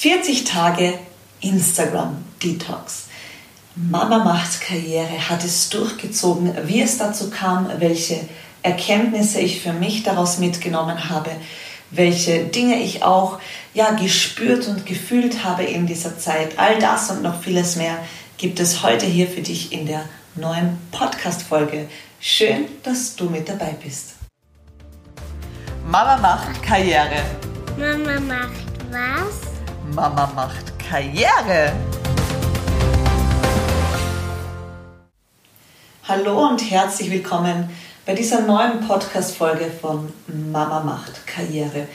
40 Tage Instagram Detox. Mama macht Karriere, hat es durchgezogen, wie es dazu kam, welche Erkenntnisse ich für mich daraus mitgenommen habe, welche Dinge ich auch ja, gespürt und gefühlt habe in dieser Zeit. All das und noch vieles mehr gibt es heute hier für dich in der neuen Podcast-Folge. Schön, dass du mit dabei bist. Mama macht Karriere. Mama macht was? Mama macht Karriere. Hallo und herzlich willkommen bei dieser neuen Podcast-Folge von Mama macht Karriere.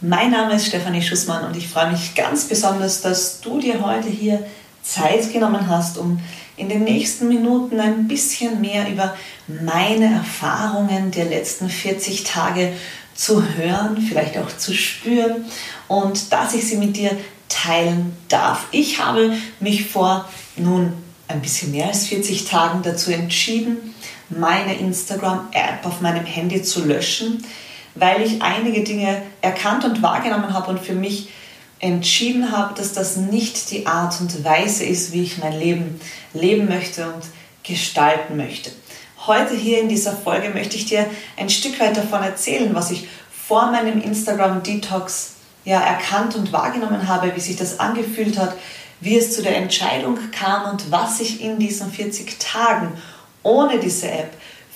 Mein Name ist Stefanie Schussmann und ich freue mich ganz besonders, dass du dir heute hier Zeit genommen hast, um in den nächsten Minuten ein bisschen mehr über meine Erfahrungen der letzten 40 Tage zu hören, vielleicht auch zu spüren und dass ich sie mit dir teilen darf. Ich habe mich vor nun ein bisschen mehr als 40 Tagen dazu entschieden, meine Instagram-App auf meinem Handy zu löschen, weil ich einige Dinge erkannt und wahrgenommen habe und für mich entschieden habe, dass das nicht die Art und Weise ist, wie ich mein Leben leben möchte und gestalten möchte. Heute hier in dieser Folge möchte ich dir ein Stück weit davon erzählen, was ich vor meinem Instagram-Detox ja, erkannt und wahrgenommen habe, wie sich das angefühlt hat, wie es zu der Entscheidung kam und was sich in diesen 40 Tagen ohne diese App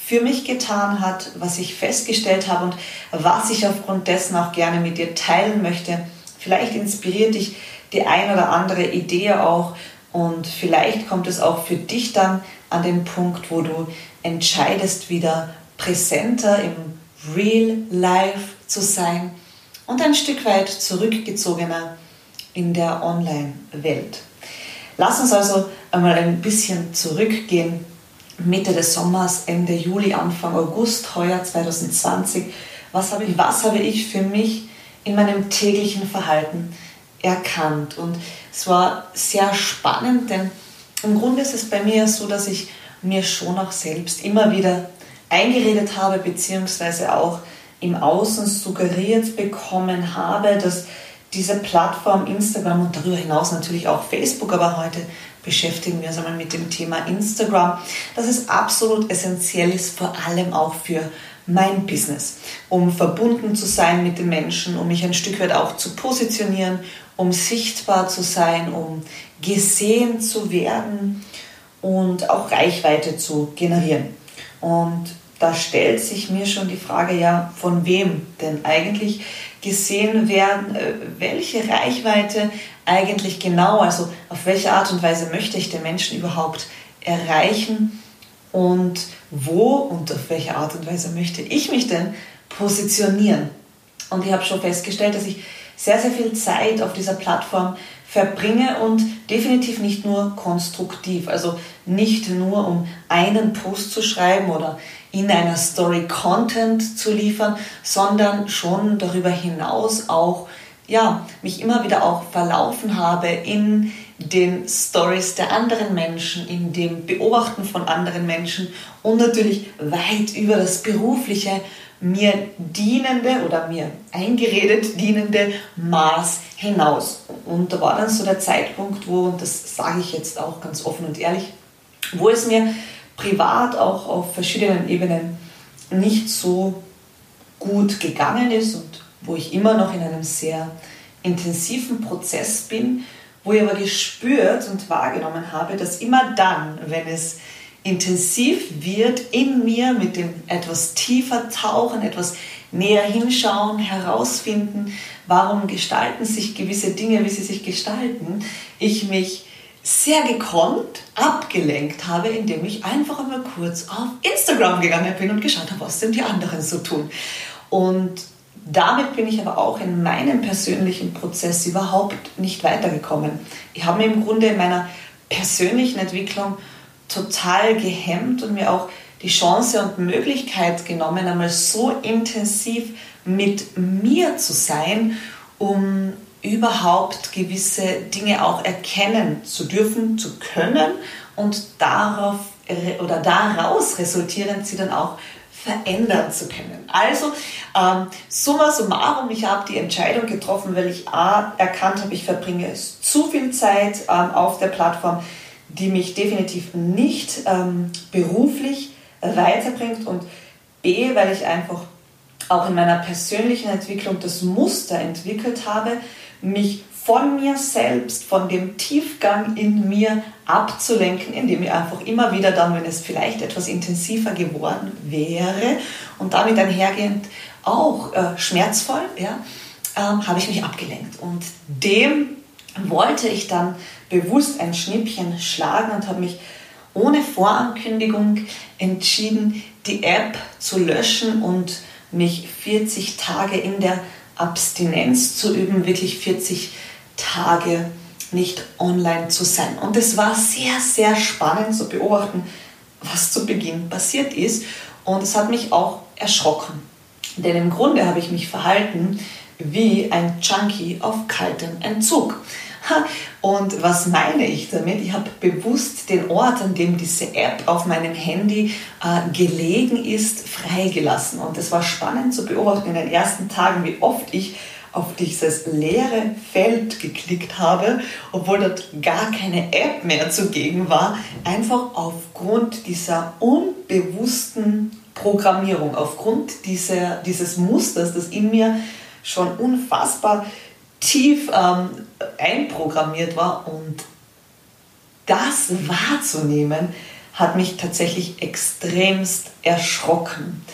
für mich getan hat, was ich festgestellt habe und was ich aufgrund dessen auch gerne mit dir teilen möchte. Vielleicht inspiriert dich die ein oder andere Idee auch und vielleicht kommt es auch für dich dann an den Punkt, wo du entscheidest, wieder präsenter im Real Life zu sein und ein Stück weit zurückgezogener in der Online-Welt. Lass uns also einmal ein bisschen zurückgehen. Mitte des Sommers, Ende Juli, Anfang August heuer 2020. Was habe ich, was habe ich für mich in meinem täglichen Verhalten erkannt? Und es war sehr spannend, denn im Grunde ist es bei mir so, dass ich mir schon auch selbst immer wieder eingeredet habe, beziehungsweise auch im Außen suggeriert bekommen habe, dass diese Plattform Instagram und darüber hinaus natürlich auch Facebook, aber heute beschäftigen wir uns einmal mit dem Thema Instagram, dass es absolut essentiell ist, vor allem auch für mein Business, um verbunden zu sein mit den Menschen, um mich ein Stück weit auch zu positionieren, um sichtbar zu sein, um gesehen zu werden und auch Reichweite zu generieren. Und da stellt sich mir schon die Frage, ja, von wem denn eigentlich gesehen werden, äh, welche Reichweite eigentlich genau, also auf welche Art und Weise möchte ich den Menschen überhaupt erreichen und wo und auf welche Art und Weise möchte ich mich denn positionieren. Und ich habe schon festgestellt, dass ich sehr, sehr viel Zeit auf dieser Plattform verbringe und definitiv nicht nur konstruktiv, also nicht nur um einen Post zu schreiben oder in einer Story Content zu liefern, sondern schon darüber hinaus auch ja, mich immer wieder auch verlaufen habe in den Stories der anderen Menschen, in dem Beobachten von anderen Menschen und natürlich weit über das berufliche mir dienende oder mir eingeredet dienende Maß hinaus. Und da war dann so der Zeitpunkt, wo, und das sage ich jetzt auch ganz offen und ehrlich, wo es mir privat auch auf verschiedenen Ebenen nicht so gut gegangen ist und wo ich immer noch in einem sehr intensiven Prozess bin, wo ich aber gespürt und wahrgenommen habe, dass immer dann, wenn es intensiv wird in mir mit dem etwas tiefer tauchen, etwas näher hinschauen, herausfinden, warum gestalten sich gewisse Dinge, wie sie sich gestalten, ich mich sehr gekonnt abgelenkt habe, indem ich einfach einmal kurz auf Instagram gegangen bin und geschaut habe, was denn die anderen so tun. Und damit bin ich aber auch in meinem persönlichen Prozess überhaupt nicht weitergekommen. Ich habe mir im Grunde in meiner persönlichen Entwicklung total gehemmt und mir auch die Chance und Möglichkeit genommen, einmal so intensiv mit mir zu sein, um überhaupt gewisse Dinge auch erkennen zu dürfen, zu können und darauf oder daraus resultierend sie dann auch verändern zu können. Also, ähm, summa summarum, ich habe die Entscheidung getroffen, weil ich A, erkannt habe, ich verbringe zu viel Zeit ähm, auf der Plattform, die mich definitiv nicht ähm, beruflich weiterbringt und B, weil ich einfach auch in meiner persönlichen Entwicklung das Muster entwickelt habe, mich von mir selbst, von dem Tiefgang in mir abzulenken, indem ich einfach immer wieder dann, wenn es vielleicht etwas intensiver geworden wäre und damit einhergehend auch äh, schmerzvoll, ja, ähm, habe ich mich abgelenkt. Und dem wollte ich dann bewusst ein Schnippchen schlagen und habe mich ohne Vorankündigung entschieden, die App zu löschen und mich 40 Tage in der Abstinenz zu üben, wirklich 40 Tage nicht online zu sein. Und es war sehr, sehr spannend zu beobachten, was zu Beginn passiert ist. Und es hat mich auch erschrocken. Denn im Grunde habe ich mich verhalten wie ein Junkie auf kaltem Entzug. Und was meine ich damit? Ich habe bewusst den Ort, an dem diese App auf meinem Handy äh, gelegen ist, freigelassen. Und es war spannend zu beobachten in den ersten Tagen, wie oft ich auf dieses leere Feld geklickt habe, obwohl dort gar keine App mehr zugegen war, einfach aufgrund dieser unbewussten Programmierung, aufgrund dieser, dieses Musters, das in mir schon unfassbar tief ähm, einprogrammiert war und das wahrzunehmen, hat mich tatsächlich extremst erschrocken.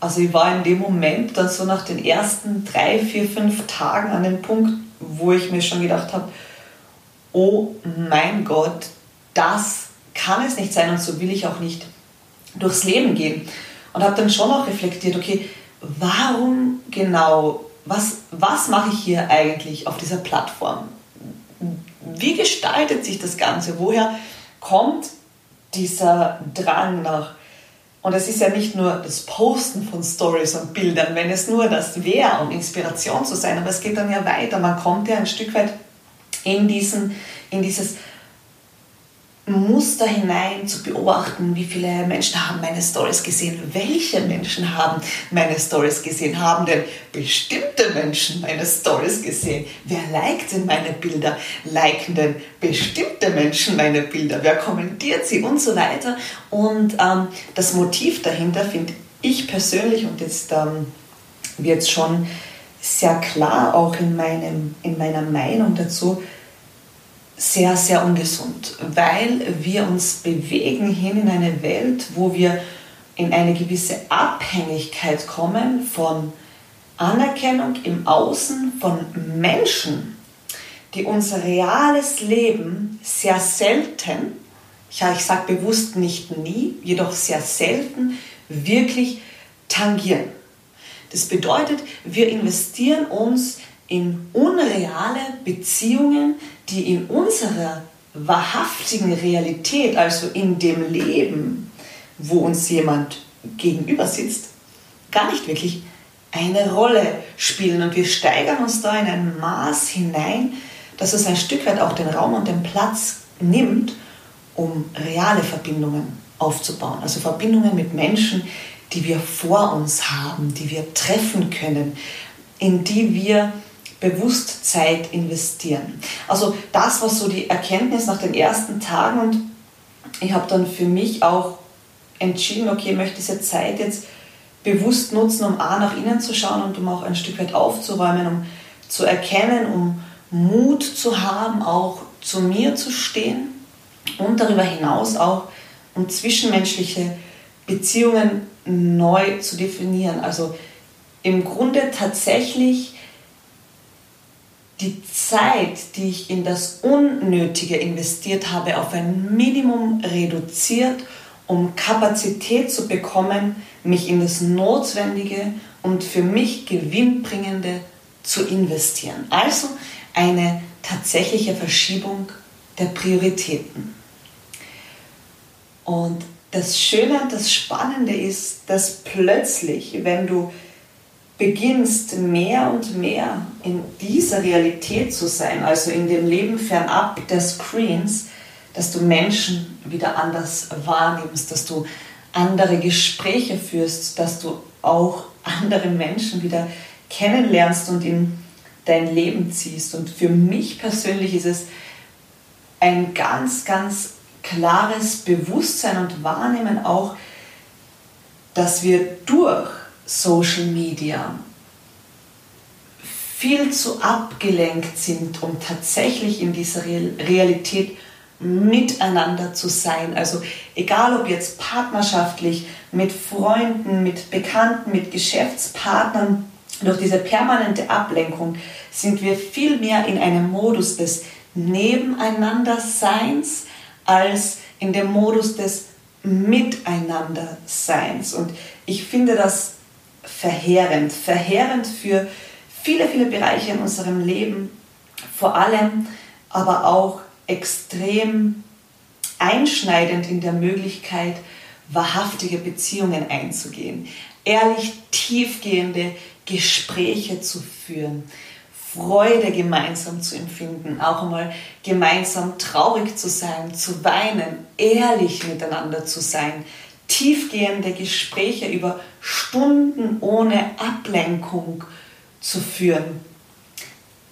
Also ich war in dem Moment dann so nach den ersten drei, vier, fünf Tagen an dem Punkt, wo ich mir schon gedacht habe, oh mein Gott, das kann es nicht sein und so will ich auch nicht durchs Leben gehen. Und habe dann schon auch reflektiert, okay, warum genau was, was mache ich hier eigentlich auf dieser Plattform? Wie gestaltet sich das Ganze? Woher kommt dieser Drang nach? Und es ist ja nicht nur das Posten von Stories und Bildern, wenn es nur das wäre, um Inspiration zu sein, aber es geht dann ja weiter. Man kommt ja ein Stück weit in, diesen, in dieses Muster hinein zu beobachten, wie viele Menschen haben meine Stories gesehen, welche Menschen haben meine Stories gesehen, haben denn bestimmte Menschen meine Stories gesehen, wer liked denn meine Bilder, liken denn bestimmte Menschen meine Bilder, wer kommentiert sie? Und so weiter. Und ähm, das Motiv dahinter finde ich persönlich und jetzt ähm, wird es schon sehr klar auch in, meinem, in meiner Meinung dazu, sehr, sehr ungesund, weil wir uns bewegen hin in eine Welt, wo wir in eine gewisse Abhängigkeit kommen von Anerkennung im Außen von Menschen, die unser reales Leben sehr selten, ja, ich sage bewusst nicht nie, jedoch sehr selten wirklich tangieren. Das bedeutet, wir investieren uns in unreale Beziehungen, die in unserer wahrhaftigen Realität, also in dem Leben, wo uns jemand gegenüber sitzt, gar nicht wirklich eine Rolle spielen. Und wir steigern uns da in ein Maß hinein, dass es ein Stück weit auch den Raum und den Platz nimmt, um reale Verbindungen aufzubauen. Also Verbindungen mit Menschen, die wir vor uns haben, die wir treffen können, in die wir bewusst Zeit investieren. Also das war so die Erkenntnis nach den ersten Tagen und ich habe dann für mich auch entschieden, okay, ich möchte diese Zeit jetzt bewusst nutzen, um A nach innen zu schauen und um auch ein Stück weit aufzuräumen, um zu erkennen, um Mut zu haben, auch zu mir zu stehen und darüber hinaus auch um zwischenmenschliche Beziehungen neu zu definieren. Also im Grunde tatsächlich die Zeit, die ich in das Unnötige investiert habe, auf ein Minimum reduziert, um Kapazität zu bekommen, mich in das Notwendige und für mich Gewinnbringende zu investieren. Also eine tatsächliche Verschiebung der Prioritäten. Und das Schöne und das Spannende ist, dass plötzlich, wenn du beginnst mehr und mehr in dieser Realität zu sein, also in dem Leben fernab der Screens, dass du Menschen wieder anders wahrnimmst, dass du andere Gespräche führst, dass du auch andere Menschen wieder kennenlernst und in dein Leben ziehst. Und für mich persönlich ist es ein ganz, ganz klares Bewusstsein und Wahrnehmen auch, dass wir durch Social Media viel zu abgelenkt sind, um tatsächlich in dieser Realität miteinander zu sein. Also egal ob jetzt partnerschaftlich, mit Freunden, mit Bekannten, mit Geschäftspartnern, durch diese permanente Ablenkung sind wir viel mehr in einem Modus des Nebeneinanderseins als in dem Modus des Miteinanderseins. Und ich finde das verheerend, verheerend für viele, viele Bereiche in unserem Leben, vor allem aber auch extrem einschneidend in der Möglichkeit, wahrhaftige Beziehungen einzugehen, ehrlich tiefgehende Gespräche zu führen, Freude gemeinsam zu empfinden, auch einmal gemeinsam traurig zu sein, zu weinen, ehrlich miteinander zu sein, tiefgehende Gespräche über Stunden ohne Ablenkung zu führen.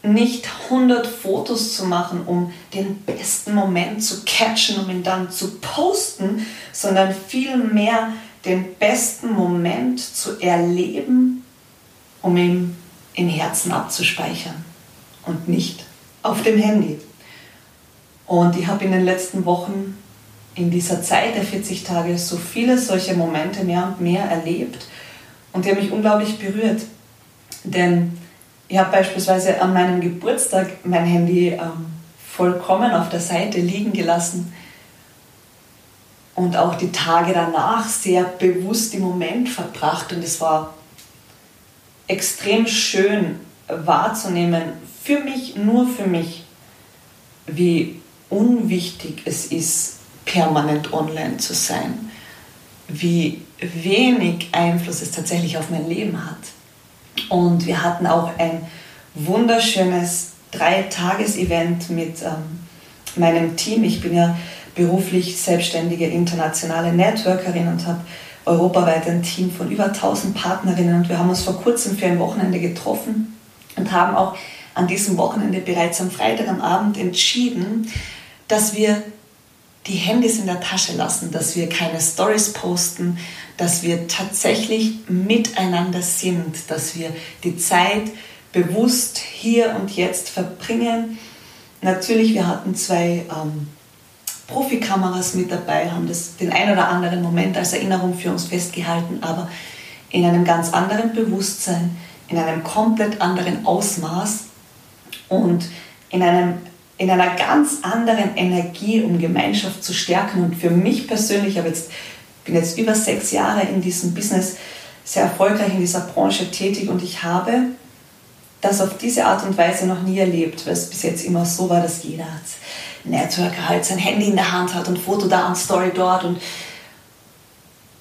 Nicht 100 Fotos zu machen, um den besten Moment zu catchen, um ihn dann zu posten, sondern vielmehr den besten Moment zu erleben, um ihn im Herzen abzuspeichern und nicht auf dem Handy. Und ich habe in den letzten Wochen in dieser Zeit der 40 Tage so viele solche Momente mehr und mehr erlebt und die haben mich unglaublich berührt. Denn ich habe beispielsweise an meinem Geburtstag mein Handy ähm, vollkommen auf der Seite liegen gelassen und auch die Tage danach sehr bewusst im Moment verbracht und es war extrem schön wahrzunehmen, für mich, nur für mich, wie unwichtig es ist, permanent online zu sein, wie wenig Einfluss es tatsächlich auf mein Leben hat. Und wir hatten auch ein wunderschönes Drei-Tages-Event mit ähm, meinem Team. Ich bin ja beruflich selbstständige internationale Networkerin und habe europaweit ein Team von über 1000 Partnerinnen und wir haben uns vor kurzem für ein Wochenende getroffen und haben auch an diesem Wochenende bereits am Freitag am Abend entschieden, dass wir die Handys in der Tasche lassen, dass wir keine Stories posten, dass wir tatsächlich miteinander sind, dass wir die Zeit bewusst hier und jetzt verbringen. Natürlich, wir hatten zwei ähm, Profikameras mit dabei, haben das den ein oder anderen Moment als Erinnerung für uns festgehalten, aber in einem ganz anderen Bewusstsein, in einem komplett anderen Ausmaß und in, einem, in einer ganz anderen Energie, um Gemeinschaft zu stärken. Und für mich persönlich, ich jetzt, bin jetzt über sechs Jahre in diesem Business sehr erfolgreich in dieser Branche tätig und ich habe das auf diese Art und Weise noch nie erlebt, weil es bis jetzt immer so war, dass jeder als Networker halt sein Handy in der Hand hat und Foto da und Story dort und,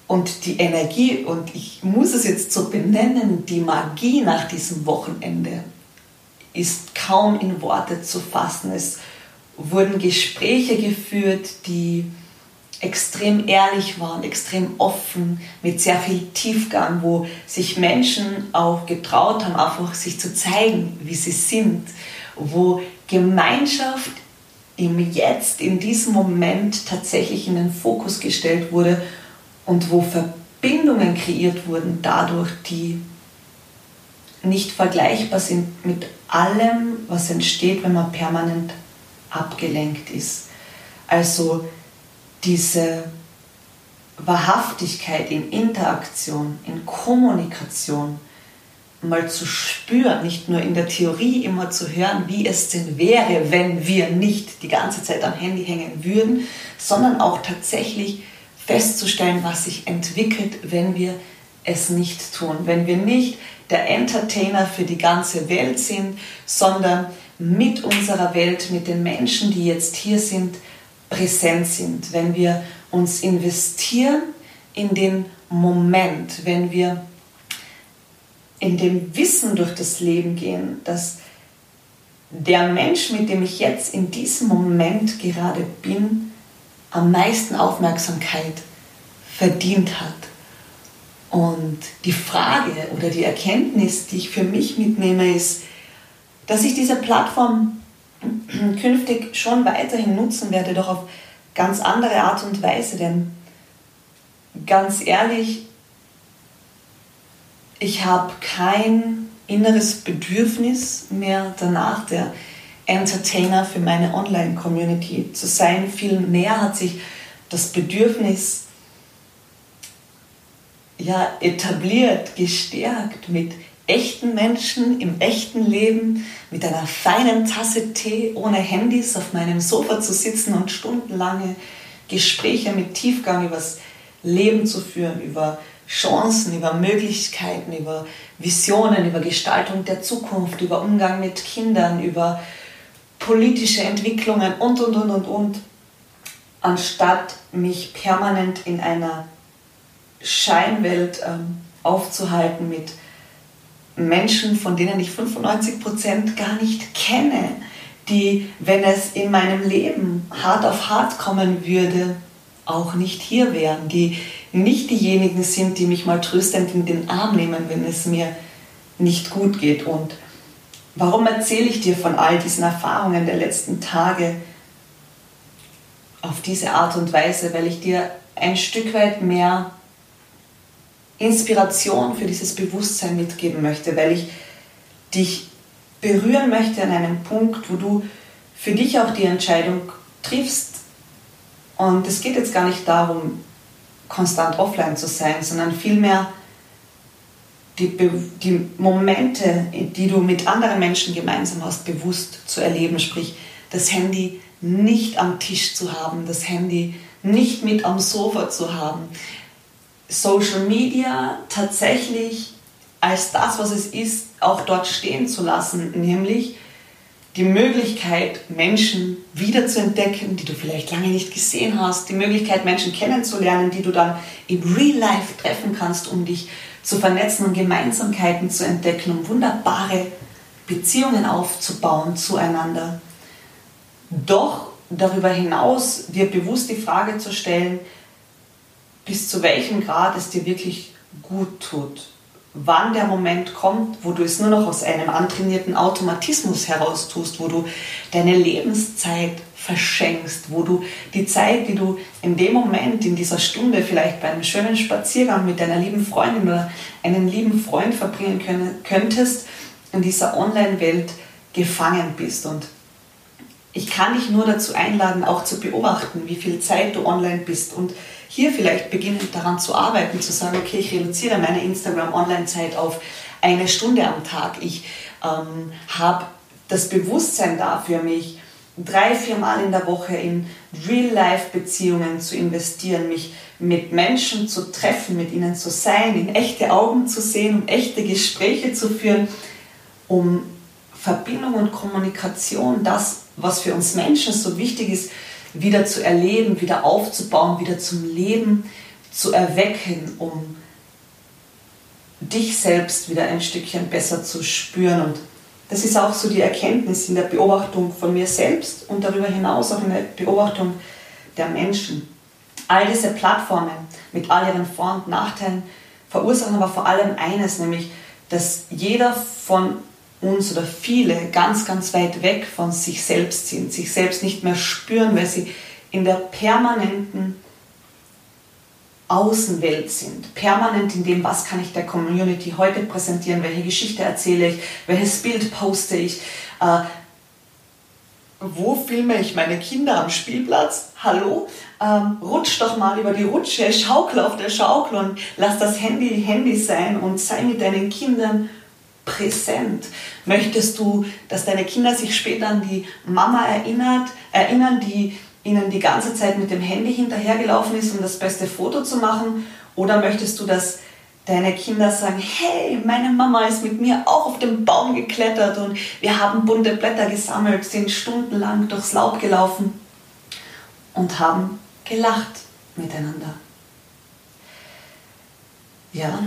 und die Energie, und ich muss es jetzt so benennen, die Magie nach diesem Wochenende ist kaum in Worte zu fassen. Es wurden Gespräche geführt, die extrem ehrlich waren, extrem offen, mit sehr viel Tiefgang, wo sich Menschen auch getraut haben, einfach sich zu zeigen, wie sie sind, wo Gemeinschaft im Jetzt, in diesem Moment tatsächlich in den Fokus gestellt wurde und wo Verbindungen kreiert wurden dadurch, die nicht vergleichbar sind mit allem, was entsteht, wenn man permanent abgelenkt ist. Also diese Wahrhaftigkeit in Interaktion, in Kommunikation mal zu spüren, nicht nur in der Theorie immer zu hören, wie es denn wäre, wenn wir nicht die ganze Zeit am Handy hängen würden, sondern auch tatsächlich festzustellen, was sich entwickelt, wenn wir es nicht tun, wenn wir nicht der Entertainer für die ganze Welt sind, sondern mit unserer Welt, mit den Menschen, die jetzt hier sind, präsent sind, wenn wir uns investieren in den Moment, wenn wir in dem Wissen durch das Leben gehen, dass der Mensch, mit dem ich jetzt in diesem Moment gerade bin, am meisten Aufmerksamkeit verdient hat. Und die Frage oder die Erkenntnis, die ich für mich mitnehme, ist, dass ich diese Plattform künftig schon weiterhin nutzen werde, doch auf ganz andere Art und Weise. Denn ganz ehrlich, ich habe kein inneres Bedürfnis mehr danach, der Entertainer für meine Online-Community zu sein. Vielmehr hat sich das Bedürfnis ja, etabliert, gestärkt mit echten Menschen im echten Leben, mit einer feinen Tasse Tee ohne Handys auf meinem Sofa zu sitzen und stundenlange Gespräche mit Tiefgang über das Leben zu führen, über Chancen, über Möglichkeiten, über Visionen, über Gestaltung der Zukunft, über Umgang mit Kindern, über politische Entwicklungen und, und, und, und, und, anstatt mich permanent in einer Scheinwelt ähm, aufzuhalten mit Menschen, von denen ich 95% gar nicht kenne, die, wenn es in meinem Leben hart auf hart kommen würde, auch nicht hier wären, die nicht diejenigen sind, die mich mal tröstend in den Arm nehmen, wenn es mir nicht gut geht. Und warum erzähle ich dir von all diesen Erfahrungen der letzten Tage auf diese Art und Weise? Weil ich dir ein Stück weit mehr Inspiration für dieses Bewusstsein mitgeben möchte, weil ich dich berühren möchte an einem Punkt, wo du für dich auch die Entscheidung triffst. Und es geht jetzt gar nicht darum, konstant offline zu sein, sondern vielmehr die, die Momente, die du mit anderen Menschen gemeinsam hast, bewusst zu erleben. Sprich, das Handy nicht am Tisch zu haben, das Handy nicht mit am Sofa zu haben, Social Media tatsächlich als das, was es ist, auch dort stehen zu lassen, nämlich die Möglichkeit, Menschen wiederzuentdecken, die du vielleicht lange nicht gesehen hast, die Möglichkeit, Menschen kennenzulernen, die du dann im Real Life treffen kannst, um dich zu vernetzen und Gemeinsamkeiten zu entdecken, um wunderbare Beziehungen aufzubauen zueinander. Doch darüber hinaus dir bewusst die Frage zu stellen, bis zu welchem Grad es dir wirklich gut tut. Wann der Moment kommt, wo du es nur noch aus einem antrainierten Automatismus heraus tust, wo du deine Lebenszeit verschenkst, wo du die Zeit, die du in dem Moment, in dieser Stunde vielleicht bei einem schönen Spaziergang mit deiner lieben Freundin oder einem lieben Freund verbringen könntest, in dieser Online-Welt gefangen bist. Und ich kann dich nur dazu einladen, auch zu beobachten, wie viel Zeit du online bist und hier vielleicht beginnen daran zu arbeiten, zu sagen, okay, ich reduziere meine Instagram-Online-Zeit auf eine Stunde am Tag. Ich ähm, habe das Bewusstsein dafür, mich drei, vier Mal in der Woche in Real-Life-Beziehungen zu investieren, mich mit Menschen zu treffen, mit ihnen zu sein, in echte Augen zu sehen, um echte Gespräche zu führen, um Verbindung und Kommunikation, das, was für uns Menschen so wichtig ist, wieder zu erleben, wieder aufzubauen, wieder zum Leben zu erwecken, um dich selbst wieder ein Stückchen besser zu spüren. Und das ist auch so die Erkenntnis in der Beobachtung von mir selbst und darüber hinaus auch in der Beobachtung der Menschen. All diese Plattformen mit all ihren Vor- und Nachteilen verursachen aber vor allem eines, nämlich dass jeder von uns oder viele ganz, ganz weit weg von sich selbst sind, sich selbst nicht mehr spüren, weil sie in der permanenten Außenwelt sind, permanent in dem, was kann ich der Community heute präsentieren, welche Geschichte erzähle ich, welches Bild poste ich, äh, wo filme ich meine Kinder am Spielplatz? Hallo? Ähm, rutsch doch mal über die Rutsche, schaukel auf der Schaukel und lass das Handy Handy sein und sei mit deinen Kindern präsent? Möchtest du, dass deine Kinder sich später an die Mama erinnert, erinnern, die ihnen die ganze Zeit mit dem Handy hinterhergelaufen ist, um das beste Foto zu machen? Oder möchtest du, dass deine Kinder sagen, hey, meine Mama ist mit mir auch auf den Baum geklettert und wir haben bunte Blätter gesammelt, sind stundenlang durchs Laub gelaufen und haben gelacht miteinander. Ja,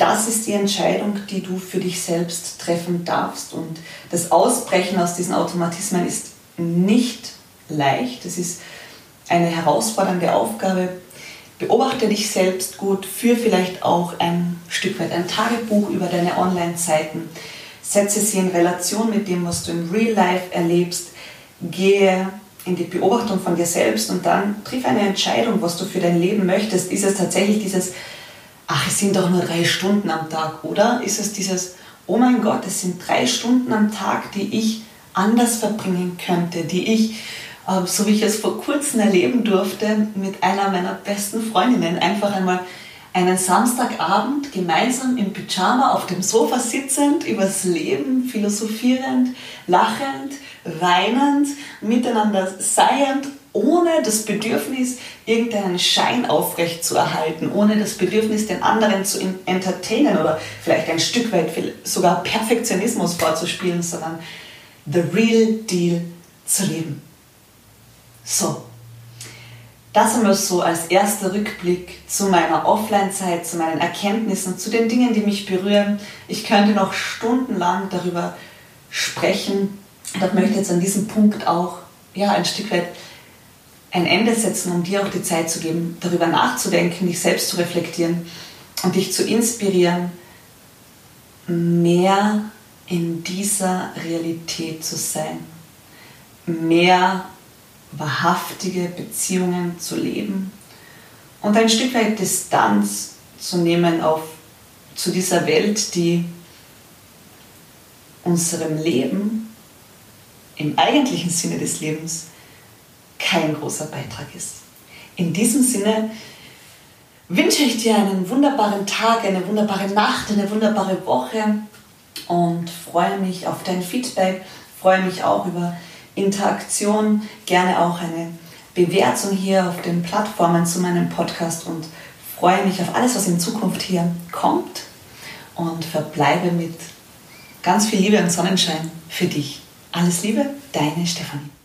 das ist die Entscheidung, die du für dich selbst treffen darfst. Und das Ausbrechen aus diesen Automatismen ist nicht leicht. Es ist eine herausfordernde Aufgabe, beobachte dich selbst gut, führe vielleicht auch ein Stück weit ein Tagebuch über deine Online-Zeiten, setze sie in Relation mit dem, was du im Real Life erlebst, gehe in die Beobachtung von dir selbst und dann triff eine Entscheidung, was du für dein Leben möchtest. Ist es tatsächlich dieses, ach, es sind doch nur drei Stunden am Tag, oder? Ist es dieses, oh mein Gott, es sind drei Stunden am Tag, die ich anders verbringen könnte, die ich, äh, so wie ich es vor kurzem erleben durfte, mit einer meiner besten Freundinnen einfach einmal einen Samstagabend gemeinsam im Pyjama auf dem Sofa sitzend, übers Leben philosophierend, lachend, weinend, miteinander seiend, ohne das Bedürfnis, irgendeinen Schein aufrecht zu erhalten, ohne das Bedürfnis, den anderen zu entertainen oder vielleicht ein Stück weit sogar Perfektionismus vorzuspielen, sondern the real deal zu leben. So, das einmal so als erster Rückblick zu meiner Offline-Zeit, zu meinen Erkenntnissen, zu den Dingen, die mich berühren. Ich könnte noch stundenlang darüber sprechen. Ich möchte jetzt an diesem Punkt auch ja, ein Stück weit ein Ende setzen, um dir auch die Zeit zu geben, darüber nachzudenken, dich selbst zu reflektieren und dich zu inspirieren, mehr in dieser Realität zu sein, mehr wahrhaftige Beziehungen zu leben und ein Stück weit Distanz zu nehmen auf, zu dieser Welt, die unserem Leben im eigentlichen Sinne des Lebens kein großer Beitrag ist. In diesem Sinne wünsche ich dir einen wunderbaren Tag, eine wunderbare Nacht, eine wunderbare Woche und freue mich auf dein Feedback, freue mich auch über Interaktion, gerne auch eine Bewertung hier auf den Plattformen zu meinem Podcast und freue mich auf alles, was in Zukunft hier kommt und verbleibe mit ganz viel Liebe und Sonnenschein für dich. Alles Liebe, deine Stefanie.